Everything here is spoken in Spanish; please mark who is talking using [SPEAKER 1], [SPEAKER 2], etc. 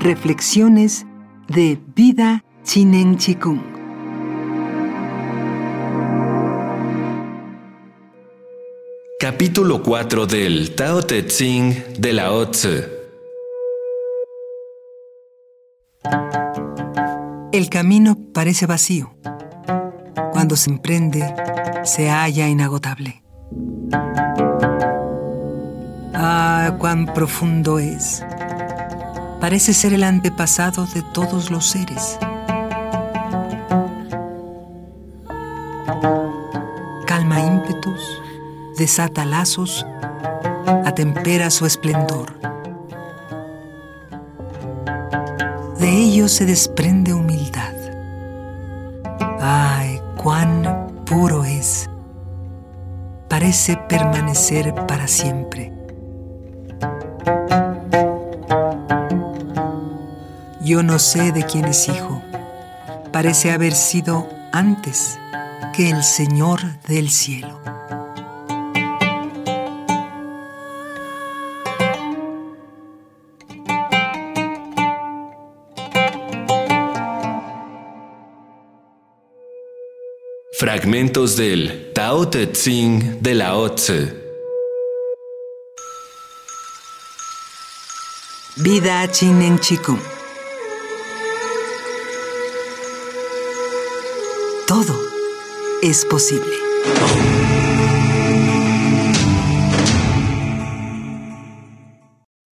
[SPEAKER 1] Reflexiones de Vida Chinen Chikung.
[SPEAKER 2] Capítulo 4 del Tao Te Ching de la Tzu.
[SPEAKER 1] El camino parece vacío. Cuando se emprende, se halla inagotable. Ah, cuán profundo es. Parece ser el antepasado de todos los seres. Calma ímpetus, desata lazos, atempera su esplendor. De ello se desprende humildad. ¡Ay, cuán puro es! Parece permanecer para siempre. Yo no sé de quién es hijo. Parece haber sido antes que el Señor del cielo.
[SPEAKER 2] Fragmentos del Tao Te Ching de la Tzu.
[SPEAKER 1] Vida Chinen Chikung. Todo es posible.